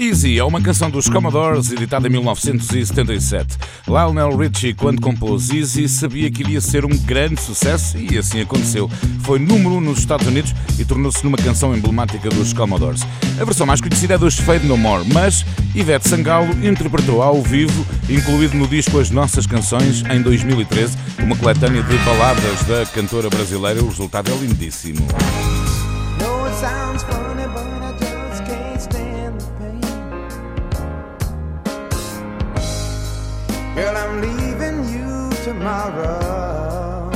Easy é uma canção dos Commodores editada em 1977. Lionel Richie, quando compôs Easy, sabia que iria ser um grande sucesso e assim aconteceu. Foi número 1 um nos Estados Unidos e tornou-se numa canção emblemática dos Commodores. A versão mais conhecida é dos Fade No More, mas Ivete Sangalo interpretou ao vivo, incluído no disco As Nossas Canções, em 2013, uma coletânea de baladas da cantora brasileira. O resultado é lindíssimo. Girl, I'm leaving you tomorrow.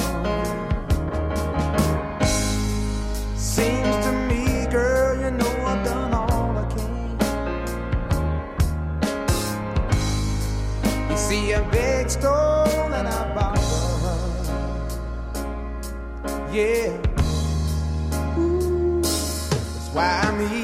Seems to me, girl, you know I've done all I can. You see a big stone and I borrow. Yeah, Ooh, that's why I'm here.